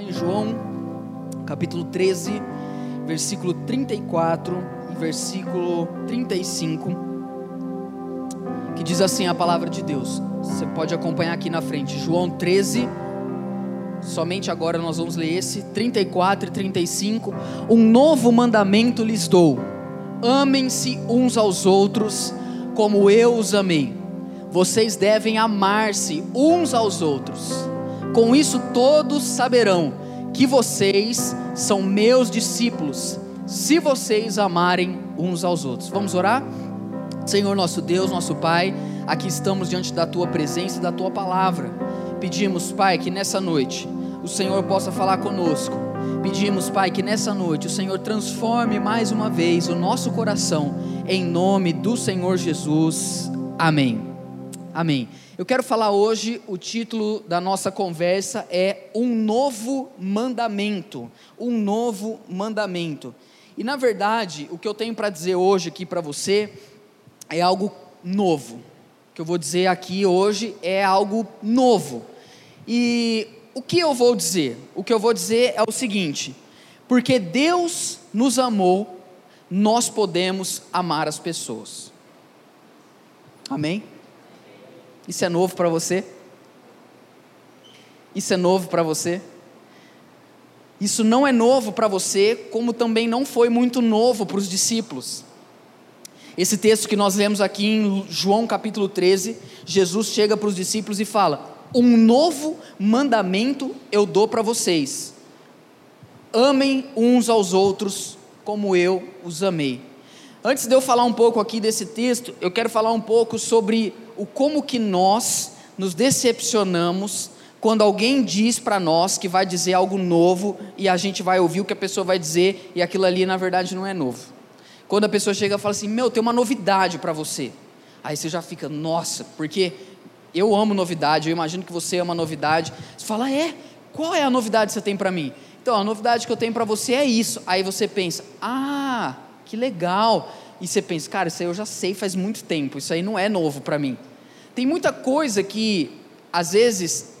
Em João, capítulo 13, versículo 34 e versículo 35, que diz assim a palavra de Deus. Você pode acompanhar aqui na frente. João 13, somente agora nós vamos ler esse, 34 e 35. Um novo mandamento lhes dou: amem-se uns aos outros, como eu os amei. Vocês devem amar-se uns aos outros. Com isso todos saberão que vocês são meus discípulos, se vocês amarem uns aos outros. Vamos orar? Senhor nosso Deus, nosso Pai, aqui estamos diante da tua presença e da tua palavra. Pedimos, Pai, que nessa noite o Senhor possa falar conosco. Pedimos, Pai, que nessa noite o Senhor transforme mais uma vez o nosso coração, em nome do Senhor Jesus. Amém. Amém. Eu quero falar hoje, o título da nossa conversa é Um Novo Mandamento. Um Novo Mandamento. E na verdade, o que eu tenho para dizer hoje aqui para você é algo novo. O que eu vou dizer aqui hoje é algo novo. E o que eu vou dizer? O que eu vou dizer é o seguinte: porque Deus nos amou, nós podemos amar as pessoas. Amém? Isso é novo para você? Isso é novo para você? Isso não é novo para você, como também não foi muito novo para os discípulos. Esse texto que nós lemos aqui em João capítulo 13, Jesus chega para os discípulos e fala: Um novo mandamento eu dou para vocês. Amem uns aos outros como eu os amei. Antes de eu falar um pouco aqui desse texto, eu quero falar um pouco sobre o como que nós nos decepcionamos quando alguém diz para nós que vai dizer algo novo e a gente vai ouvir o que a pessoa vai dizer e aquilo ali na verdade não é novo. Quando a pessoa chega e fala assim: "Meu, tem uma novidade para você". Aí você já fica: "Nossa", porque eu amo novidade, eu imagino que você ama novidade. Você fala: "É? Qual é a novidade que você tem para mim?" Então, a novidade que eu tenho para você é isso. Aí você pensa: "Ah, que legal". E você pensa: "Cara, isso aí eu já sei faz muito tempo. Isso aí não é novo para mim". Tem muita coisa que, às vezes,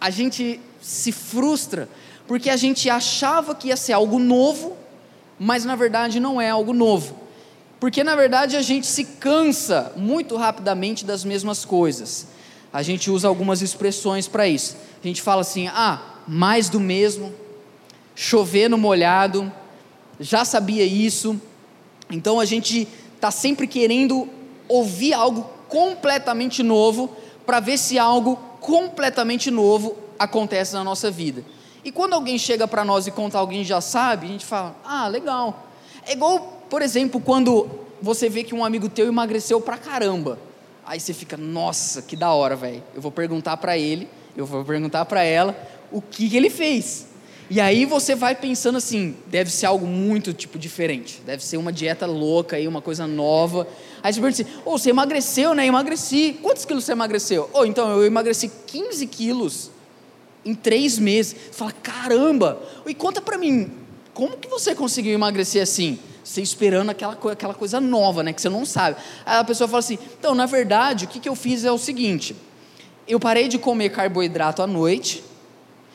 a gente se frustra, porque a gente achava que ia ser algo novo, mas na verdade não é algo novo. Porque na verdade a gente se cansa muito rapidamente das mesmas coisas. A gente usa algumas expressões para isso. A gente fala assim: ah, mais do mesmo, chover no molhado, já sabia isso. Então a gente está sempre querendo ouvir algo completamente novo para ver se algo completamente novo acontece na nossa vida. E quando alguém chega para nós e conta alguém já sabe, a gente fala: "Ah, legal". É igual, por exemplo, quando você vê que um amigo teu emagreceu pra caramba. Aí você fica: "Nossa, que da hora, velho. Eu vou perguntar para ele, eu vou perguntar para ela o que, que ele fez". E aí você vai pensando assim, deve ser algo muito tipo diferente, deve ser uma dieta louca aí, uma coisa nova. Aí você pergunta assim, oh, você emagreceu, né? Emagreci. Quantos quilos você emagreceu? Oh, então eu emagreci 15 quilos em três meses. Você fala, caramba! E conta para mim, como que você conseguiu emagrecer assim? Você esperando aquela, aquela coisa nova, né? Que você não sabe. Aí a pessoa fala assim, então, na verdade, o que, que eu fiz é o seguinte: eu parei de comer carboidrato à noite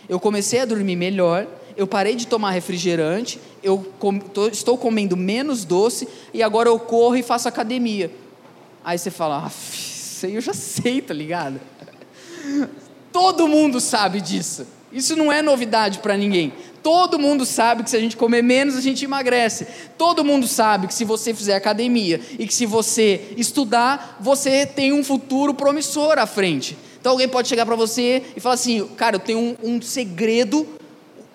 eu comecei a dormir melhor, eu parei de tomar refrigerante, eu com, tô, estou comendo menos doce e agora eu corro e faço academia. Aí você fala, ah, isso aí eu já sei, tá ligado? Todo mundo sabe disso. Isso não é novidade para ninguém. Todo mundo sabe que se a gente comer menos, a gente emagrece. Todo mundo sabe que se você fizer academia e que se você estudar, você tem um futuro promissor à frente. Então alguém pode chegar para você e falar assim: cara, eu tenho um, um segredo,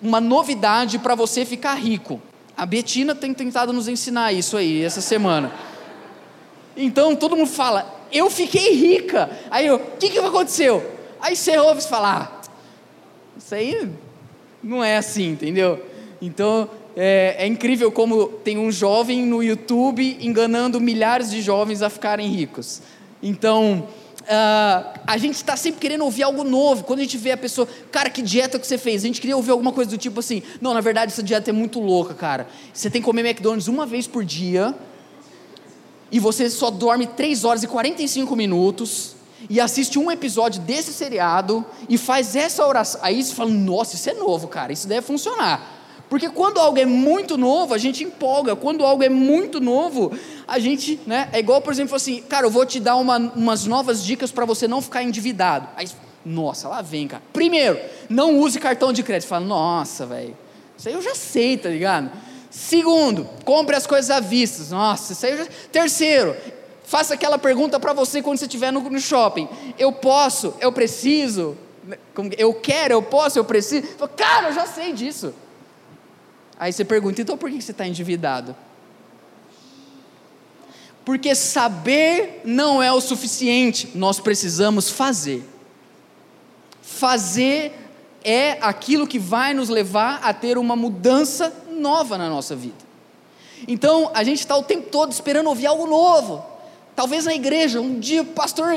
uma novidade para você ficar rico. A Betina tem tentado nos ensinar isso aí essa semana. Então todo mundo fala: eu fiquei rica. Aí eu: o que, que aconteceu? Aí você ouve falar: ah, isso aí não é assim, entendeu? Então é, é, incrível como tem um jovem no YouTube enganando milhares de jovens a ficarem ricos. Então Uh, a gente está sempre querendo ouvir algo novo. Quando a gente vê a pessoa, cara, que dieta que você fez? A gente queria ouvir alguma coisa do tipo assim: não, na verdade, essa dieta é muito louca, cara. Você tem que comer McDonald's uma vez por dia, e você só dorme 3 horas e 45 minutos, e assiste um episódio desse seriado e faz essa oração. Aí você fala: nossa, isso é novo, cara, isso deve funcionar. Porque quando algo é muito novo, a gente empolga. Quando algo é muito novo, a gente, né? É igual, por exemplo, assim, cara, eu vou te dar uma, umas novas dicas para você não ficar endividado. Aí, nossa, lá vem, cara. Primeiro, não use cartão de crédito. Fala, nossa, velho, isso aí eu já sei, tá ligado? Segundo, compre as coisas à vista. Nossa, isso aí eu já. Terceiro, faça aquela pergunta para você quando você estiver no, no shopping. Eu posso, eu preciso, eu quero, eu posso, eu preciso. Cara, eu já sei disso. Aí você pergunta, então por que você está endividado? Porque saber não é o suficiente, nós precisamos fazer. Fazer é aquilo que vai nos levar a ter uma mudança nova na nossa vida. Então, a gente está o tempo todo esperando ouvir algo novo. Talvez na igreja, um dia o pastor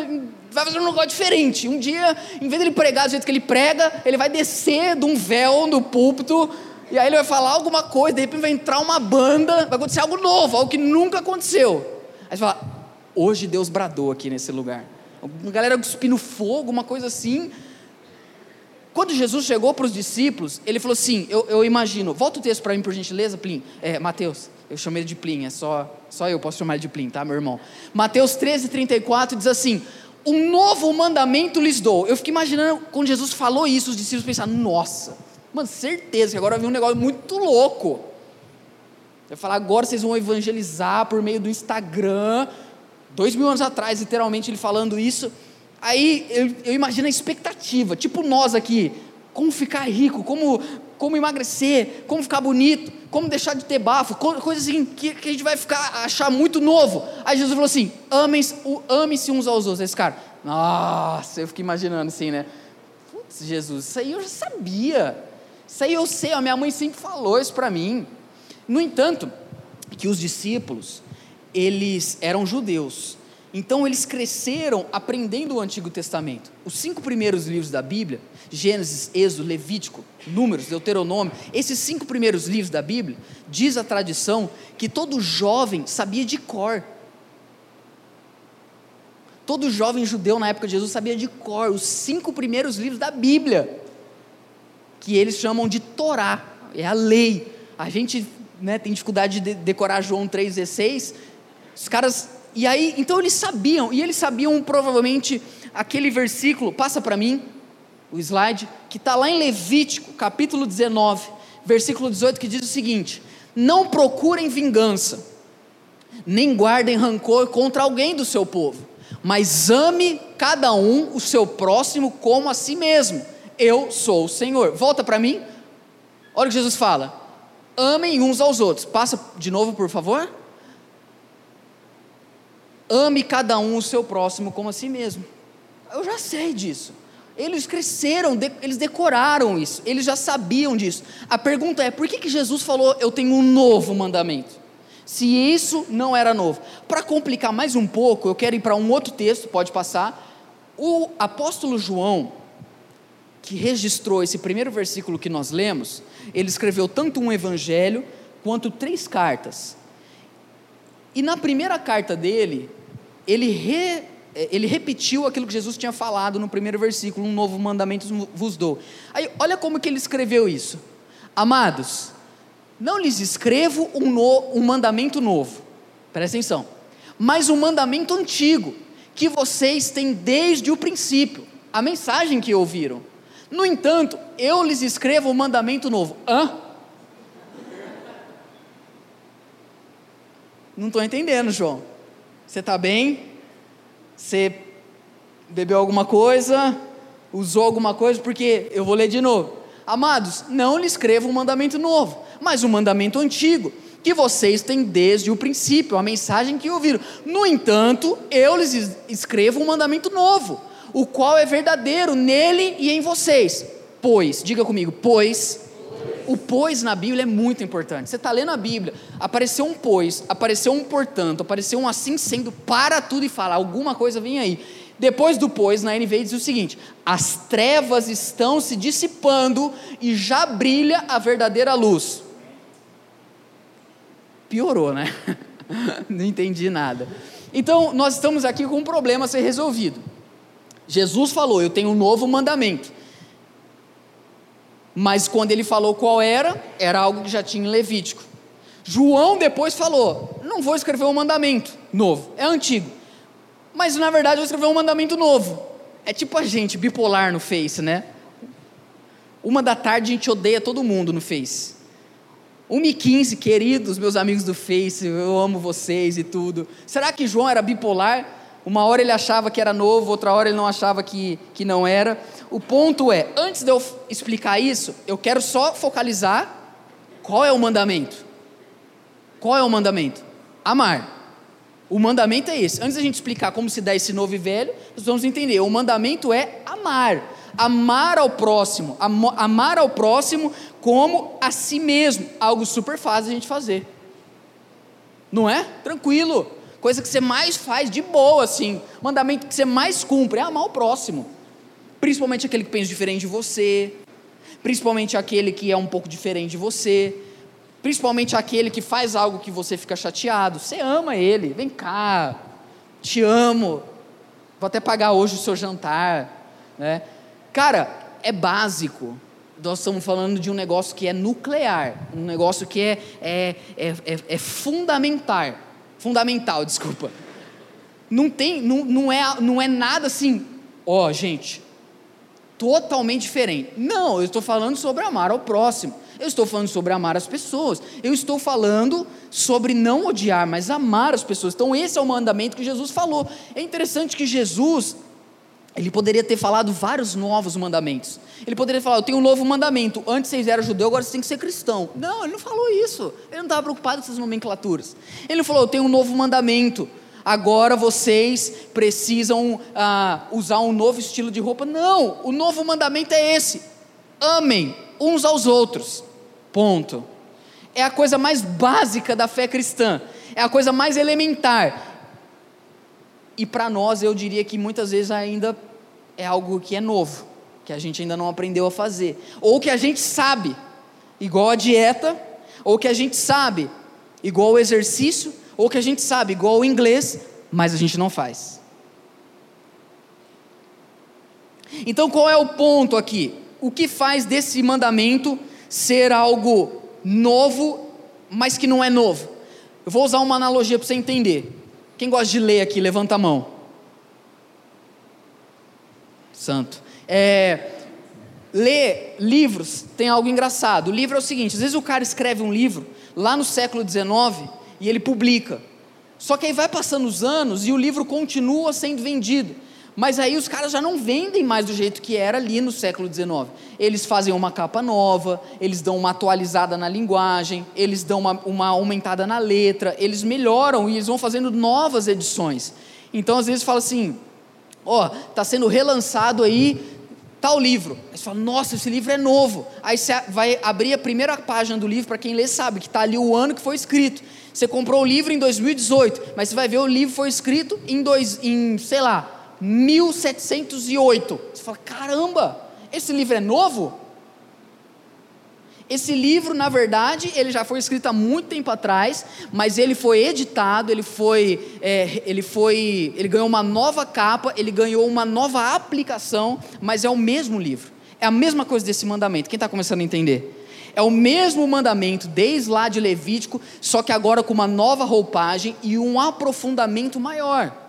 vai fazer um negócio diferente. Um dia, em vez de ele pregar do jeito que ele prega, ele vai descer de um véu no púlpito e aí ele vai falar alguma coisa, de repente vai entrar uma banda, vai acontecer algo novo, algo que nunca aconteceu. Aí você fala, hoje Deus bradou aqui nesse lugar. Uma galera cuspindo fogo, uma coisa assim. Quando Jesus chegou para os discípulos, ele falou assim: eu, eu imagino, volta o texto para mim, por gentileza, Plim. É, Mateus, eu chamei ele de Plim, é só, só eu posso chamar ele de Plim, tá, meu irmão? Mateus 13, 34 diz assim: Um novo mandamento lhes dou. Eu fico imaginando, quando Jesus falou isso, os discípulos pensaram: Nossa, Mano, certeza que agora vai um negócio muito louco. Vai falar, agora vocês vão evangelizar por meio do Instagram. Dois mil anos atrás, literalmente, ele falando isso. Aí eu, eu imagino a expectativa, tipo nós aqui, como ficar rico, como, como emagrecer, como ficar bonito, como deixar de ter bafo, coisas assim que, que a gente vai ficar achar muito novo. Aí Jesus falou assim: amem-se ame uns aos outros. Esse cara, nossa, eu fico imaginando assim, né? Putz, Jesus, isso aí eu já sabia. Isso aí eu sei, a minha mãe sempre falou isso para mim. No entanto, que os discípulos, eles eram judeus. Então eles cresceram aprendendo o Antigo Testamento. Os cinco primeiros livros da Bíblia, Gênesis, Êxodo, Levítico, Números, Deuteronômio, esses cinco primeiros livros da Bíblia, diz a tradição que todo jovem sabia de cor. Todo jovem judeu na época de Jesus sabia de cor os cinco primeiros livros da Bíblia que eles chamam de Torá, é a lei. A gente né, tem dificuldade de decorar João 3,16. Os caras. E aí, então eles sabiam, e eles sabiam provavelmente aquele versículo, passa para mim o slide, que está lá em Levítico, capítulo 19, versículo 18, que diz o seguinte: Não procurem vingança, nem guardem rancor contra alguém do seu povo, mas ame cada um o seu próximo como a si mesmo eu sou o Senhor. Volta para mim. Olha o que Jesus fala. Amem uns aos outros. Passa de novo, por favor. Ame cada um o seu próximo como a si mesmo. Eu já sei disso. Eles cresceram, eles decoraram isso, eles já sabiam disso. A pergunta é: por que, que Jesus falou, eu tenho um novo mandamento? Se isso não era novo. Para complicar mais um pouco, eu quero ir para um outro texto, pode passar. O apóstolo João, que registrou esse primeiro versículo que nós lemos, ele escreveu tanto um evangelho quanto três cartas. E na primeira carta dele, ele, re, ele repetiu aquilo que Jesus tinha falado no primeiro versículo: Um novo mandamento vos dou. Aí, olha como que ele escreveu isso. Amados, não lhes escrevo um, no, um mandamento novo, presta atenção, mas um mandamento antigo, que vocês têm desde o princípio, a mensagem que ouviram. No entanto, eu lhes escrevo um mandamento novo. Hã? Não estou entendendo, João. Você está bem? Você bebeu alguma coisa? Usou alguma coisa? Porque eu vou ler de novo. Amados, não lhe escrevo um mandamento novo, mas um mandamento antigo, que vocês têm desde o princípio, a mensagem que ouviram. No entanto, eu lhes escrevo um mandamento novo o qual é verdadeiro nele e em vocês. Pois, diga comigo, pois. O pois na Bíblia é muito importante. Você está lendo a Bíblia, apareceu um pois, apareceu um portanto, apareceu um assim sendo, para tudo e fala, alguma coisa vem aí. Depois do pois, na NVI diz o seguinte: as trevas estão se dissipando e já brilha a verdadeira luz. Piorou, né? Não entendi nada. Então, nós estamos aqui com um problema a ser resolvido. Jesus falou: Eu tenho um novo mandamento. Mas quando ele falou qual era, era algo que já tinha em Levítico. João depois falou: Não vou escrever um mandamento novo, é antigo. Mas na verdade eu vou escrever um mandamento novo. É tipo a gente, bipolar no Face, né? Uma da tarde a gente odeia todo mundo no Face. 1 e 15, queridos meus amigos do Face, eu amo vocês e tudo. Será que João era bipolar? Uma hora ele achava que era novo, outra hora ele não achava que, que não era. O ponto é, antes de eu explicar isso, eu quero só focalizar qual é o mandamento. Qual é o mandamento? Amar. O mandamento é esse. Antes da gente explicar como se dá esse novo e velho, nós vamos entender. O mandamento é amar. Amar ao próximo. Amar ao próximo como a si mesmo. Algo super fácil a gente fazer. Não é? Tranquilo. Coisa que você mais faz de boa, assim. Mandamento que você mais cumpre é amar o próximo. Principalmente aquele que pensa diferente de você. Principalmente aquele que é um pouco diferente de você Principalmente aquele que faz algo que você fica chateado. Você ama ele, vem cá, te amo. Vou até pagar hoje o seu jantar. Né? Cara, é básico. Nós estamos falando de um negócio que é nuclear, um negócio que é, é, é, é, é fundamental. Fundamental, desculpa. Não tem, não, não, é, não é nada assim, ó, oh, gente, totalmente diferente. Não, eu estou falando sobre amar ao próximo. Eu estou falando sobre amar as pessoas. Eu estou falando sobre não odiar, mas amar as pessoas. Então, esse é o mandamento que Jesus falou. É interessante que Jesus, ele poderia ter falado vários novos mandamentos. Ele poderia falar: Eu tenho um novo mandamento. Antes vocês eram judeu, agora vocês têm que ser cristão. Não, ele não falou isso. Ele não estava preocupado com essas nomenclaturas. Ele falou: Eu tenho um novo mandamento. Agora vocês precisam ah, usar um novo estilo de roupa. Não, o novo mandamento é esse: amem uns aos outros. Ponto. É a coisa mais básica da fé cristã, é a coisa mais elementar. E para nós, eu diria que muitas vezes ainda é algo que é novo, que a gente ainda não aprendeu a fazer, ou que a gente sabe, igual a dieta, ou que a gente sabe, igual o exercício, ou que a gente sabe, igual o inglês, mas a gente não faz. Então qual é o ponto aqui? O que faz desse mandamento ser algo novo, mas que não é novo. Eu vou usar uma analogia para você entender. Quem gosta de ler aqui, levanta a mão. Santo. É, ler livros tem algo engraçado. O livro é o seguinte: às vezes o cara escreve um livro lá no século XIX e ele publica. Só que aí vai passando os anos e o livro continua sendo vendido. Mas aí os caras já não vendem mais do jeito que era ali no século XIX. Eles fazem uma capa nova, eles dão uma atualizada na linguagem, eles dão uma, uma aumentada na letra, eles melhoram e eles vão fazendo novas edições. Então às vezes fala assim: ó, oh, está sendo relançado aí tal livro. Aí você fala, nossa, esse livro é novo. Aí você vai abrir a primeira página do livro, para quem lê sabe, que está ali o ano que foi escrito. Você comprou o livro em 2018, mas você vai ver o livro foi escrito em, dois, em sei lá, 1708. Você fala, caramba, esse livro é novo? Esse livro, na verdade, ele já foi escrito há muito tempo atrás, mas ele foi editado, ele foi, é, ele foi, ele ganhou uma nova capa, ele ganhou uma nova aplicação, mas é o mesmo livro. É a mesma coisa desse mandamento. Quem está começando a entender? É o mesmo mandamento desde lá de Levítico, só que agora com uma nova roupagem e um aprofundamento maior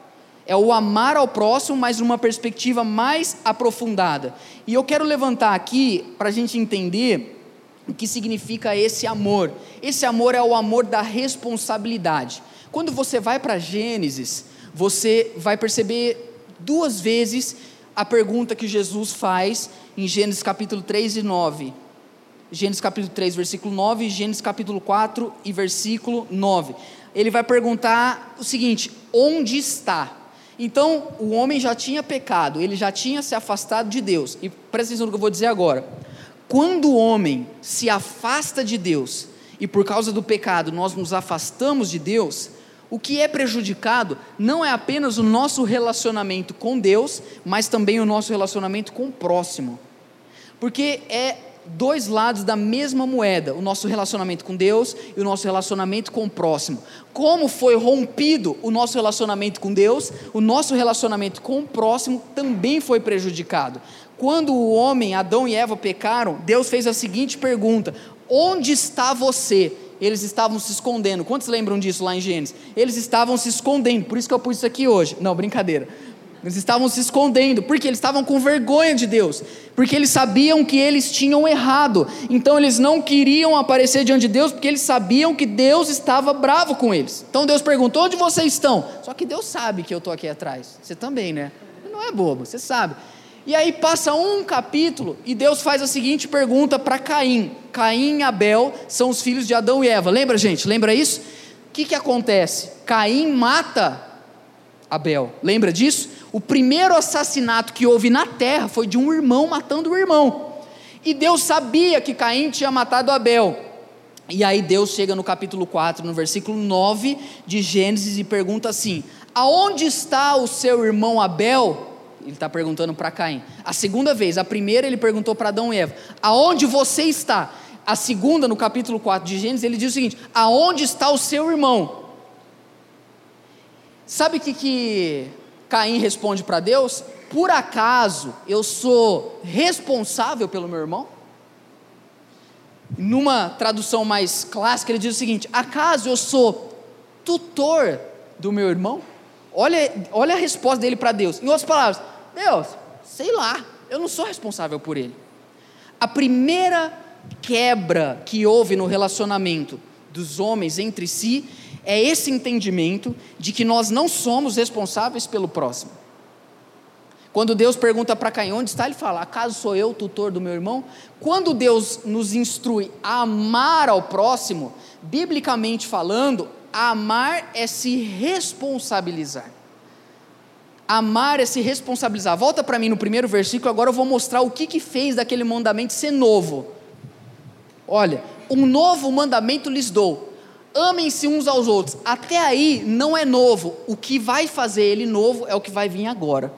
é o amar ao próximo, mas numa perspectiva mais aprofundada. E eu quero levantar aqui para a gente entender o que significa esse amor. Esse amor é o amor da responsabilidade. Quando você vai para Gênesis, você vai perceber duas vezes a pergunta que Jesus faz em Gênesis capítulo 3 e 9. Gênesis capítulo 3, versículo 9 e Gênesis capítulo 4 e versículo 9. Ele vai perguntar o seguinte: onde está? Então, o homem já tinha pecado, ele já tinha se afastado de Deus. E presta atenção no que eu vou dizer agora. Quando o homem se afasta de Deus, e por causa do pecado nós nos afastamos de Deus, o que é prejudicado não é apenas o nosso relacionamento com Deus, mas também o nosso relacionamento com o próximo. Porque é dois lados da mesma moeda: o nosso relacionamento com Deus e o nosso relacionamento com o próximo. Como foi rompido o nosso relacionamento com Deus, o nosso relacionamento com o próximo também foi prejudicado. Quando o homem, Adão e Eva pecaram, Deus fez a seguinte pergunta: Onde está você? Eles estavam se escondendo. Quantos lembram disso lá em Gênesis? Eles estavam se escondendo, por isso que eu pus isso aqui hoje. Não, brincadeira. Eles estavam se escondendo, porque eles estavam com vergonha de Deus, porque eles sabiam que eles tinham errado, então eles não queriam aparecer diante de Deus, porque eles sabiam que Deus estava bravo com eles. Então Deus perguntou: onde vocês estão? Só que Deus sabe que eu estou aqui atrás, você também, né? Não é bobo, você sabe. E aí passa um capítulo e Deus faz a seguinte pergunta para Caim: Caim e Abel são os filhos de Adão e Eva, lembra gente? Lembra isso? O que, que acontece? Caim mata Abel, lembra disso? O primeiro assassinato que houve na terra foi de um irmão matando o irmão. E Deus sabia que Caim tinha matado Abel. E aí Deus chega no capítulo 4, no versículo 9 de Gênesis e pergunta assim: Aonde está o seu irmão Abel? Ele está perguntando para Caim. A segunda vez, a primeira ele perguntou para Adão e Eva: Aonde você está? A segunda, no capítulo 4 de Gênesis, ele diz o seguinte: Aonde está o seu irmão? Sabe o que, que Caim responde para Deus: Por acaso eu sou responsável pelo meu irmão? Numa tradução mais clássica, ele diz o seguinte: Acaso eu sou tutor do meu irmão? Olha, olha a resposta dele para Deus. Em outras palavras, Deus, sei lá, eu não sou responsável por ele. A primeira quebra que houve no relacionamento dos homens entre si é esse entendimento de que nós não somos responsáveis pelo próximo. Quando Deus pergunta para Caim onde está, ele fala: Acaso sou eu o tutor do meu irmão? Quando Deus nos instrui a amar ao próximo, biblicamente falando, amar é se responsabilizar. Amar é se responsabilizar. Volta para mim no primeiro versículo, agora eu vou mostrar o que, que fez daquele mandamento ser novo. Olha, um novo mandamento lhes dou: amem-se uns aos outros. Até aí não é novo. O que vai fazer ele novo é o que vai vir agora.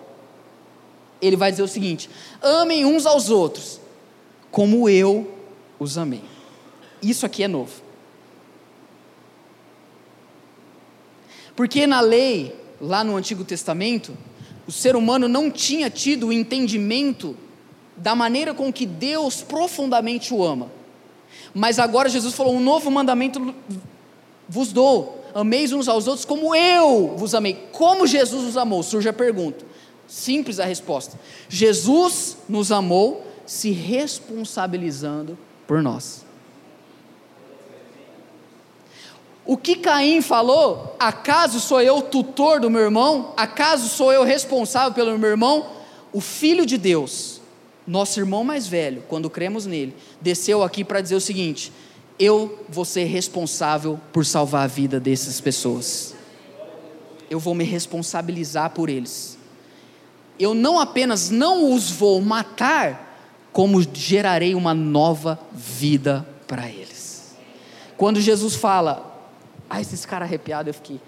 Ele vai dizer o seguinte: amem uns aos outros, como eu os amei. Isso aqui é novo. Porque na lei, lá no Antigo Testamento, o ser humano não tinha tido o entendimento da maneira com que Deus profundamente o ama. Mas agora Jesus falou: um novo mandamento vos dou, ameis uns aos outros como eu vos amei. Como Jesus os amou? Surge a pergunta. Simples a resposta. Jesus nos amou se responsabilizando por nós. O que Caim falou? Acaso sou eu tutor do meu irmão? Acaso sou eu responsável pelo meu irmão? O Filho de Deus, nosso irmão mais velho, quando cremos nele, desceu aqui para dizer o seguinte: eu vou ser responsável por salvar a vida dessas pessoas. Eu vou me responsabilizar por eles. Eu não apenas não os vou matar, como gerarei uma nova vida para eles. Quando Jesus fala, ai, esse cara arrepiado, eu fiquei,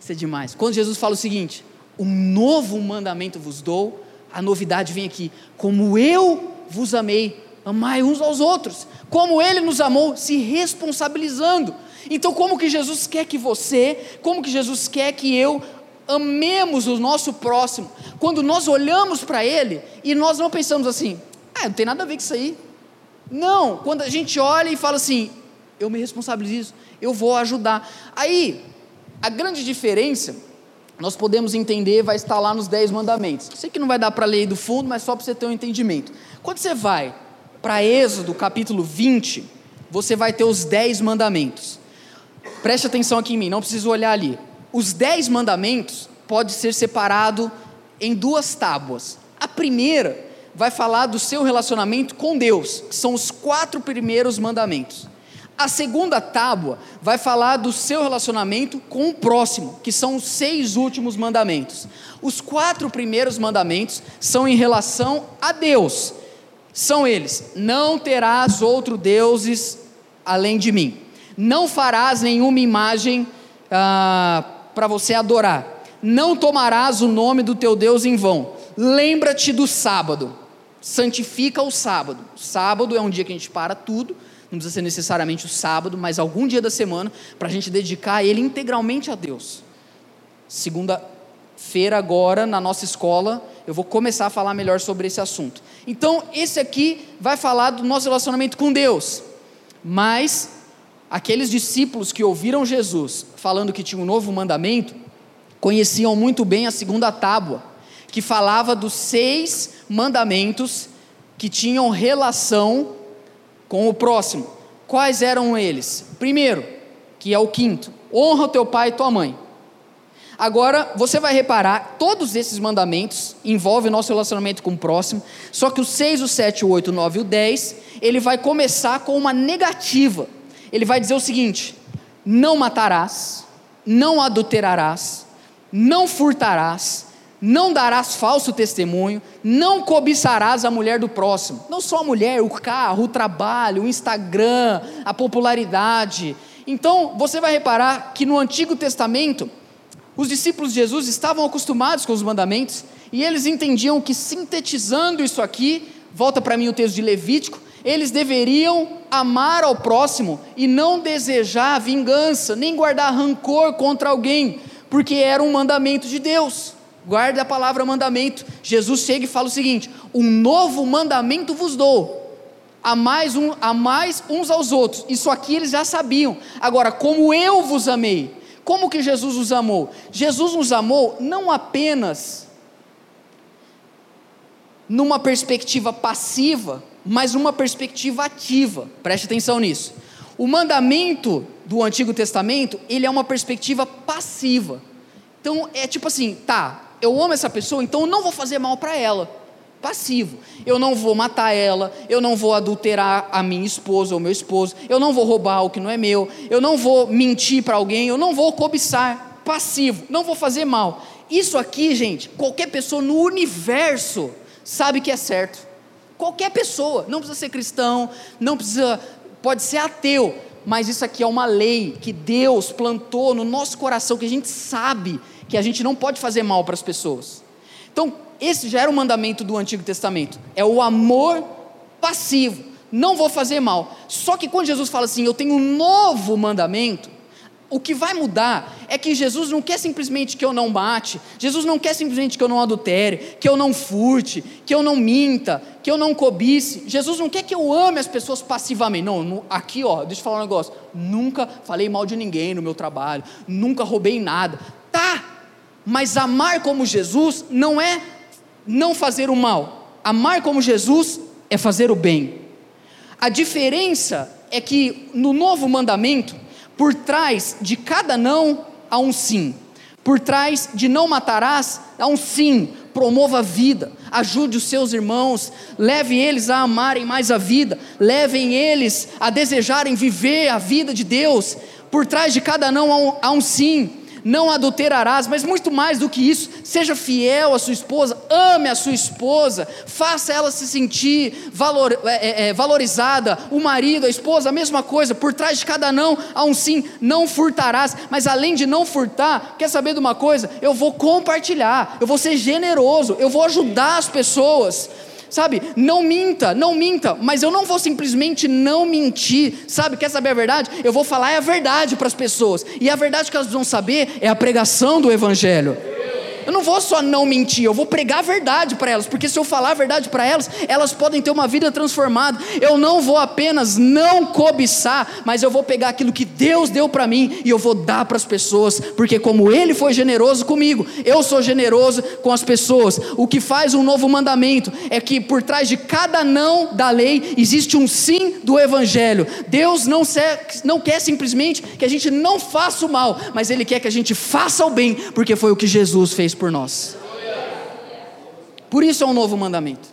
isso é demais. Quando Jesus fala o seguinte: um novo mandamento vos dou, a novidade vem aqui, como eu vos amei, amai uns aos outros, como Ele nos amou, se responsabilizando. Então, como que Jesus quer que você, como que Jesus quer que eu amemos o nosso próximo, quando nós olhamos para Ele e nós não pensamos assim, ah, não tem nada a ver com isso aí. Não, quando a gente olha e fala assim, eu me responsabilizo, eu vou ajudar. Aí, a grande diferença, nós podemos entender, vai estar lá nos Dez Mandamentos. Sei que não vai dar para ler do fundo, mas só para você ter um entendimento. Quando você vai para Êxodo capítulo 20, você vai ter os dez mandamentos. Preste atenção aqui em mim, não preciso olhar ali. Os dez mandamentos pode ser separado em duas tábuas. A primeira vai falar do seu relacionamento com Deus, que são os quatro primeiros mandamentos. A segunda tábua vai falar do seu relacionamento com o próximo, que são os seis últimos mandamentos. Os quatro primeiros mandamentos são em relação a Deus, são eles: não terás outro deuses além de mim, não farás nenhuma imagem ah, para você adorar, não tomarás o nome do teu Deus em vão, lembra-te do sábado. santifica o sábado. O sábado é um dia que a gente para tudo, não precisa ser necessariamente o sábado, mas algum dia da semana, para a gente dedicar ele integralmente a Deus. Segunda-feira, agora, na nossa escola, eu vou começar a falar melhor sobre esse assunto. Então, esse aqui vai falar do nosso relacionamento com Deus. Mas, aqueles discípulos que ouviram Jesus falando que tinha um novo mandamento, conheciam muito bem a segunda tábua, que falava dos seis mandamentos que tinham relação com o próximo. Quais eram eles? Primeiro, que é o quinto: honra o teu pai e tua mãe. Agora, você vai reparar, todos esses mandamentos envolvem o nosso relacionamento com o próximo, só que o 6, o 7, o 8, o 9 e o 10, ele vai começar com uma negativa. Ele vai dizer o seguinte: não matarás, não adulterarás, não furtarás, não darás falso testemunho, não cobiçarás a mulher do próximo. Não só a mulher, o carro, o trabalho, o Instagram, a popularidade. Então, você vai reparar que no Antigo Testamento, os discípulos de Jesus estavam acostumados com os mandamentos e eles entendiam que, sintetizando isso aqui, volta para mim o texto de Levítico, eles deveriam amar ao próximo e não desejar vingança, nem guardar rancor contra alguém, porque era um mandamento de Deus. Guarde a palavra mandamento. Jesus chega e fala o seguinte: Um novo mandamento vos dou. A mais, um, a mais uns aos outros. Isso aqui eles já sabiam. Agora, como eu vos amei. Como que Jesus nos amou? Jesus nos amou não apenas numa perspectiva passiva, mas numa perspectiva ativa. Preste atenção nisso. O mandamento do Antigo Testamento, ele é uma perspectiva passiva. Então é tipo assim, tá, eu amo essa pessoa, então eu não vou fazer mal para ela. Passivo. Eu não vou matar ela, eu não vou adulterar a minha esposa ou meu esposo, eu não vou roubar o que não é meu, eu não vou mentir para alguém, eu não vou cobiçar. Passivo, não vou fazer mal. Isso aqui, gente, qualquer pessoa no universo sabe que é certo. Qualquer pessoa, não precisa ser cristão, não precisa, pode ser ateu, mas isso aqui é uma lei que Deus plantou no nosso coração, que a gente sabe que a gente não pode fazer mal para as pessoas. Então, esse já era o mandamento do Antigo Testamento: é o amor passivo. Não vou fazer mal. Só que quando Jesus fala assim, eu tenho um novo mandamento, o que vai mudar é que Jesus não quer simplesmente que eu não mate, Jesus não quer simplesmente que eu não adultere, que eu não furte, que eu não minta, que eu não cobice. Jesus não quer que eu ame as pessoas passivamente. Não, aqui ó, deixa eu falar um negócio. Nunca falei mal de ninguém no meu trabalho, nunca roubei nada. Tá, mas amar como Jesus não é não fazer o mal. Amar como Jesus é fazer o bem. A diferença é que no novo mandamento, por trás de cada não há um sim. Por trás de não matarás há um sim. Promova a vida, ajude os seus irmãos, leve eles a amarem mais a vida, levem eles a desejarem viver a vida de Deus. Por trás de cada não há um, há um sim não adulterarás, mas muito mais do que isso, seja fiel à sua esposa, ame a sua esposa, faça ela se sentir valor, é, é, é, valorizada, o marido, a esposa, a mesma coisa, por trás de cada não há um sim, não furtarás, mas além de não furtar, quer saber de uma coisa? Eu vou compartilhar, eu vou ser generoso, eu vou ajudar as pessoas sabe? Não minta, não minta, mas eu não vou simplesmente não mentir, sabe? Quer saber a verdade? Eu vou falar a verdade para as pessoas, e a verdade que elas vão saber é a pregação do Evangelho. Eu não vou só não mentir, eu vou pregar a verdade para elas, porque se eu falar a verdade para elas, elas podem ter uma vida transformada. Eu não vou apenas não cobiçar, mas eu vou pegar aquilo que Deus deu para mim e eu vou dar para as pessoas, porque como Ele foi generoso comigo, eu sou generoso com as pessoas. O que faz um novo mandamento é que por trás de cada não da lei existe um sim do Evangelho. Deus não, não quer simplesmente que a gente não faça o mal, mas Ele quer que a gente faça o bem, porque foi o que Jesus fez fez por nós. Por isso é um novo mandamento.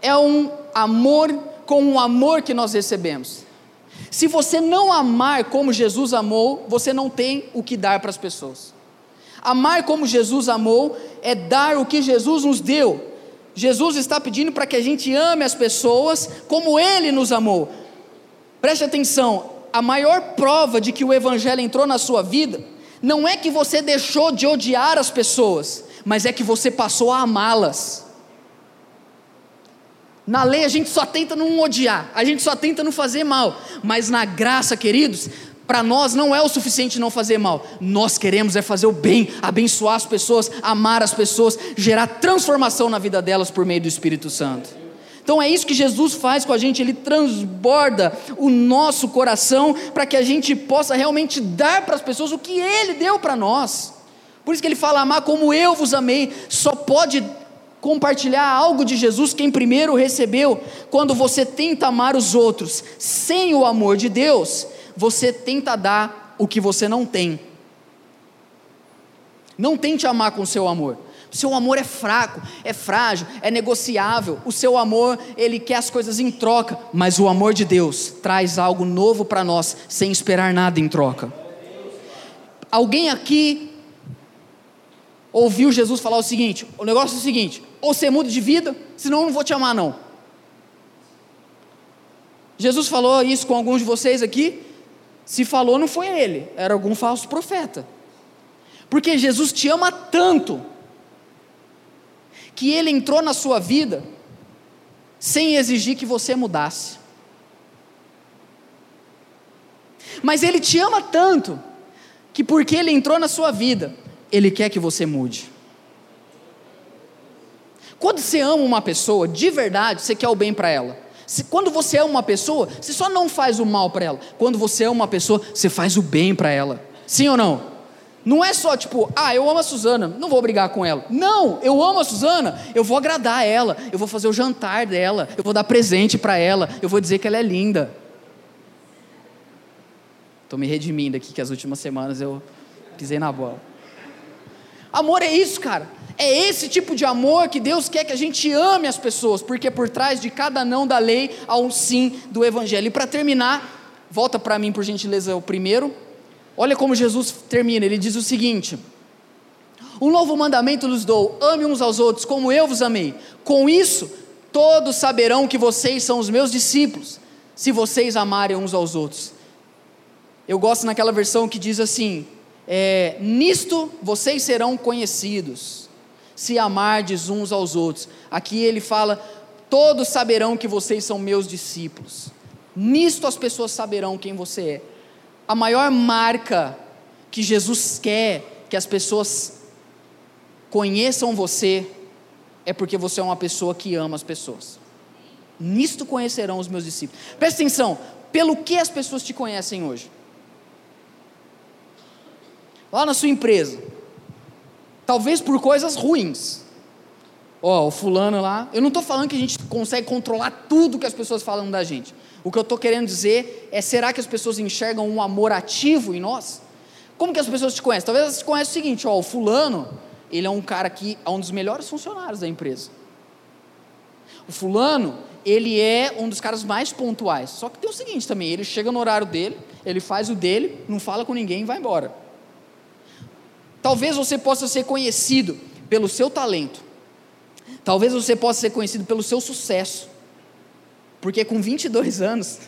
É um amor com o amor que nós recebemos. Se você não amar como Jesus amou, você não tem o que dar para as pessoas. Amar como Jesus amou é dar o que Jesus nos deu. Jesus está pedindo para que a gente ame as pessoas como Ele nos amou. Preste atenção: a maior prova de que o Evangelho entrou na sua vida não é que você deixou de odiar as pessoas, mas é que você passou a amá-las. Na lei a gente só tenta não odiar, a gente só tenta não fazer mal, mas na graça, queridos, para nós não é o suficiente não fazer mal. Nós queremos é fazer o bem, abençoar as pessoas, amar as pessoas, gerar transformação na vida delas por meio do Espírito Santo. Então é isso que Jesus faz com a gente, ele transborda o nosso coração para que a gente possa realmente dar para as pessoas o que ele deu para nós. Por isso que ele fala: amar como eu vos amei, só pode compartilhar algo de Jesus quem primeiro recebeu. Quando você tenta amar os outros sem o amor de Deus, você tenta dar o que você não tem. Não tente amar com o seu amor. O seu amor é fraco, é frágil, é negociável. O seu amor, ele quer as coisas em troca, mas o amor de Deus traz algo novo para nós, sem esperar nada em troca. Alguém aqui ouviu Jesus falar o seguinte: o negócio é o seguinte, ou você muda de vida, senão eu não vou te amar, não. Jesus falou isso com alguns de vocês aqui. Se falou, não foi ele, era algum falso profeta. Porque Jesus te ama tanto que ele entrou na sua vida sem exigir que você mudasse. Mas ele te ama tanto que porque ele entrou na sua vida, ele quer que você mude. Quando você ama uma pessoa, de verdade, você quer o bem para ela. Se, quando você ama uma pessoa, você só não faz o mal para ela. Quando você ama uma pessoa, você faz o bem para ela. Sim ou não? Não é só tipo, ah, eu amo a Suzana, não vou brigar com ela. Não, eu amo a Suzana, eu vou agradar ela, eu vou fazer o jantar dela, eu vou dar presente para ela, eu vou dizer que ela é linda. Estou me redimindo aqui que as últimas semanas eu pisei na bola. Amor é isso, cara. É esse tipo de amor que Deus quer que a gente ame as pessoas, porque por trás de cada não da lei há um sim do Evangelho. E para terminar, volta para mim, por gentileza, o primeiro. Olha como Jesus termina, ele diz o seguinte: Um novo mandamento lhes dou: ame uns aos outros como eu vos amei. Com isso, todos saberão que vocês são os meus discípulos, se vocês amarem uns aos outros. Eu gosto naquela versão que diz assim: é, Nisto vocês serão conhecidos, se amardes uns aos outros. Aqui ele fala: Todos saberão que vocês são meus discípulos. Nisto as pessoas saberão quem você é a maior marca que Jesus quer que as pessoas conheçam você é porque você é uma pessoa que ama as pessoas. Nisto conhecerão os meus discípulos. Presta atenção, pelo que as pessoas te conhecem hoje? Lá na sua empresa, talvez por coisas ruins. Ó, oh, o fulano lá, eu não estou falando que a gente consegue controlar tudo que as pessoas falam da gente. O que eu estou querendo dizer é: será que as pessoas enxergam um amor ativo em nós? Como que as pessoas te conhecem? Talvez elas te conhecem o seguinte: ó, o fulano, ele é um cara que é um dos melhores funcionários da empresa. O fulano, ele é um dos caras mais pontuais. Só que tem o seguinte também: ele chega no horário dele, ele faz o dele, não fala com ninguém e vai embora. Talvez você possa ser conhecido pelo seu talento. Talvez você possa ser conhecido pelo seu sucesso. Porque com 22 anos,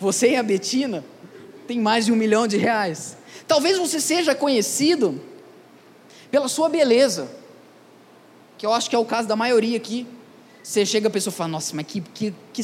você e a Betina tem mais de um milhão de reais. Talvez você seja conhecido pela sua beleza, que eu acho que é o caso da maioria aqui. Você chega a pessoa e fala: Nossa, mas que, que, que,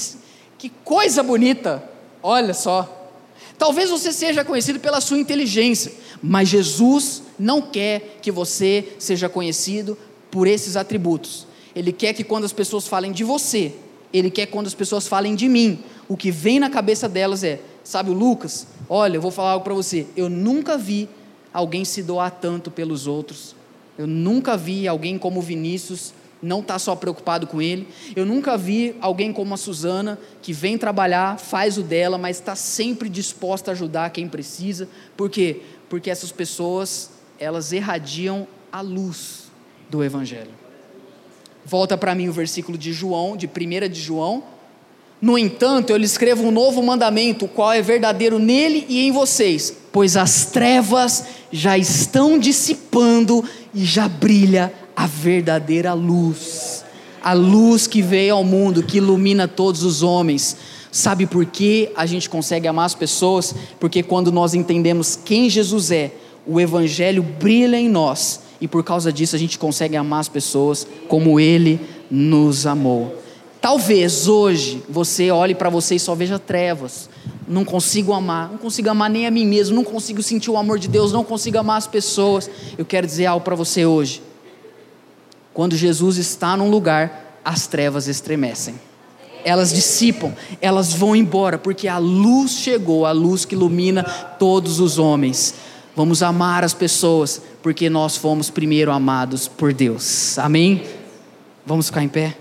que coisa bonita! Olha só. Talvez você seja conhecido pela sua inteligência, mas Jesus não quer que você seja conhecido por esses atributos. Ele quer que quando as pessoas falem de você, Ele quer que quando as pessoas falem de mim, o que vem na cabeça delas é: sabe o Lucas? Olha, eu vou falar algo para você. Eu nunca vi alguém se doar tanto pelos outros. Eu nunca vi alguém como Vinícius não estar tá só preocupado com ele. Eu nunca vi alguém como a Suzana que vem trabalhar, faz o dela, mas está sempre disposta a ajudar quem precisa. Por quê? Porque essas pessoas elas irradiam a luz do Evangelho. Volta para mim o versículo de João, de 1 de João. No entanto, eu lhe escrevo um novo mandamento, o qual é verdadeiro nele e em vocês, pois as trevas já estão dissipando e já brilha a verdadeira luz. A luz que veio ao mundo, que ilumina todos os homens. Sabe por que a gente consegue amar as pessoas? Porque quando nós entendemos quem Jesus é, o Evangelho brilha em nós e por causa disso a gente consegue amar as pessoas como Ele nos amou. Talvez hoje você olhe para você e só veja trevas. Não consigo amar, não consigo amar nem a mim mesmo, não consigo sentir o amor de Deus, não consigo amar as pessoas. Eu quero dizer algo para você hoje. Quando Jesus está num lugar, as trevas estremecem. Elas dissipam, elas vão embora, porque a luz chegou, a luz que ilumina todos os homens. Vamos amar as pessoas, porque nós fomos primeiro amados por Deus. Amém? Vamos ficar em pé?